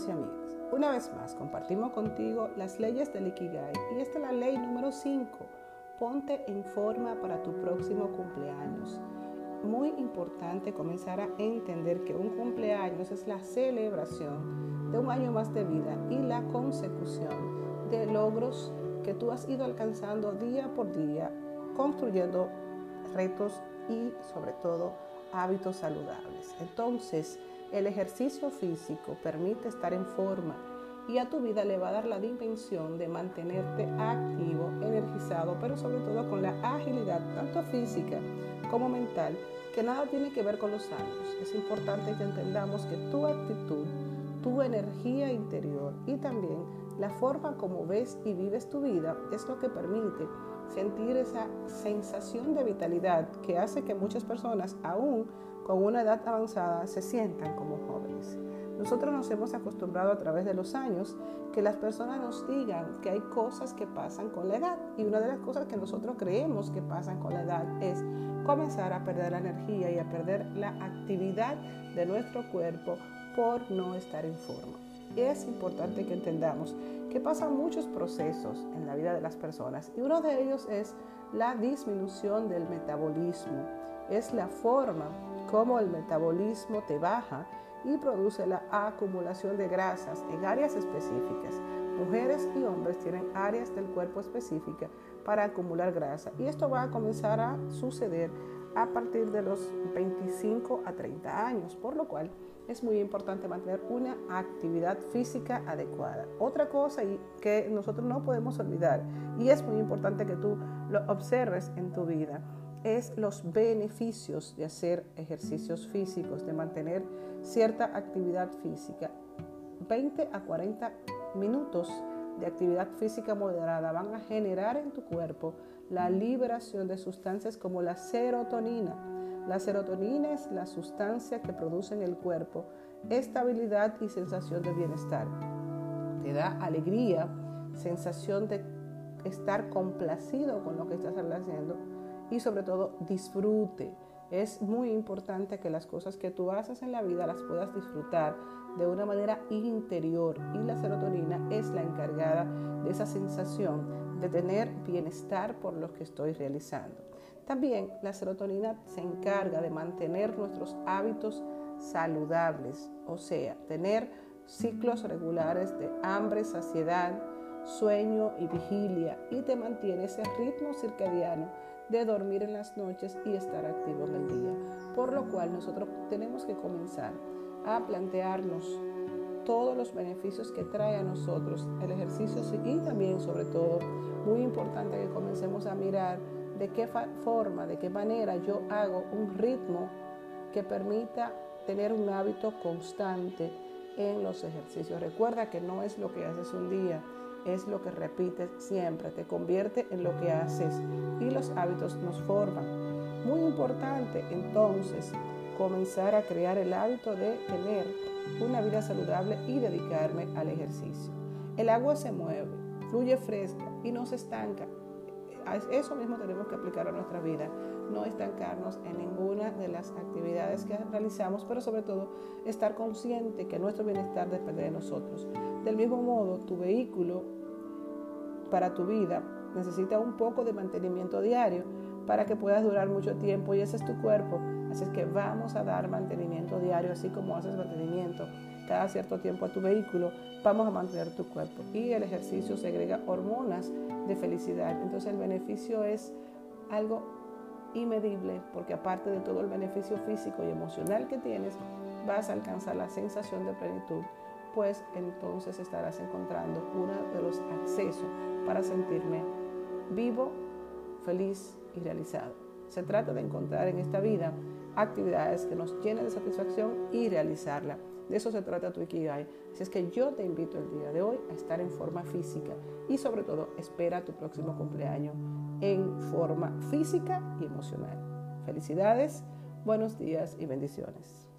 amigos y amigas. Una vez más, compartimos contigo las leyes del Ikigai y esta es la ley número 5. Ponte en forma para tu próximo cumpleaños. Muy importante comenzar a entender que un cumpleaños es la celebración de un año más de vida y la consecución de logros que tú has ido alcanzando día por día, construyendo retos y sobre todo hábitos saludables. Entonces, el ejercicio físico permite estar en forma y a tu vida le va a dar la dimensión de mantenerte activo, energizado, pero sobre todo con la agilidad tanto física como mental, que nada tiene que ver con los años. Es importante que entendamos que tu actitud, tu energía interior y también la forma como ves y vives tu vida es lo que permite sentir esa sensación de vitalidad que hace que muchas personas aún con una edad avanzada se sientan como jóvenes. Nosotros nos hemos acostumbrado a través de los años que las personas nos digan que hay cosas que pasan con la edad y una de las cosas que nosotros creemos que pasan con la edad es comenzar a perder la energía y a perder la actividad de nuestro cuerpo por no estar en forma. Es importante que entendamos que pasan muchos procesos en la vida de las personas y uno de ellos es la disminución del metabolismo. Es la forma cómo el metabolismo te baja y produce la acumulación de grasas en áreas específicas. Mujeres y hombres tienen áreas del cuerpo específicas para acumular grasa y esto va a comenzar a suceder a partir de los 25 a 30 años, por lo cual es muy importante mantener una actividad física adecuada. Otra cosa que nosotros no podemos olvidar y es muy importante que tú lo observes en tu vida es los beneficios de hacer ejercicios físicos, de mantener cierta actividad física. 20 a 40 minutos de actividad física moderada van a generar en tu cuerpo la liberación de sustancias como la serotonina. La serotonina es la sustancia que produce en el cuerpo estabilidad y sensación de bienestar. Te da alegría, sensación de estar complacido con lo que estás haciendo y sobre todo disfrute. Es muy importante que las cosas que tú haces en la vida las puedas disfrutar de una manera interior y la serotonina es la encargada de esa sensación de tener bienestar por lo que estoy realizando. También la serotonina se encarga de mantener nuestros hábitos saludables, o sea, tener ciclos regulares de hambre, saciedad, sueño y vigilia y te mantiene ese ritmo circadiano de dormir en las noches y estar activo en el día. Por lo cual nosotros tenemos que comenzar a plantearnos todos los beneficios que trae a nosotros el ejercicio y también sobre todo muy importante que comencemos a mirar de qué forma, de qué manera yo hago un ritmo que permita tener un hábito constante en los ejercicios. Recuerda que no es lo que haces un día, es lo que repites siempre, te convierte en lo que haces y los hábitos nos forman. Muy importante entonces comenzar a crear el hábito de tener una vida saludable y dedicarme al ejercicio. El agua se mueve, fluye fresca y no se estanca. Eso mismo tenemos que aplicar a nuestra vida, no estancarnos en ninguna de las actividades que realizamos, pero sobre todo estar consciente que nuestro bienestar depende de nosotros. Del mismo modo, tu vehículo para tu vida necesita un poco de mantenimiento diario para que puedas durar mucho tiempo y ese es tu cuerpo. Así es que vamos a dar mantenimiento diario, así como haces mantenimiento cada cierto tiempo a tu vehículo, vamos a mantener tu cuerpo. Y el ejercicio segrega hormonas de felicidad. Entonces el beneficio es algo inmedible porque aparte de todo el beneficio físico y emocional que tienes, vas a alcanzar la sensación de plenitud, pues entonces estarás encontrando uno de los accesos para sentirme vivo, feliz y realizado. Se trata de encontrar en esta vida actividades que nos llenen de satisfacción y realizarla. De eso se trata tu Ikigai. Así es que yo te invito el día de hoy a estar en forma física y sobre todo espera tu próximo cumpleaños en forma física y emocional. Felicidades, buenos días y bendiciones.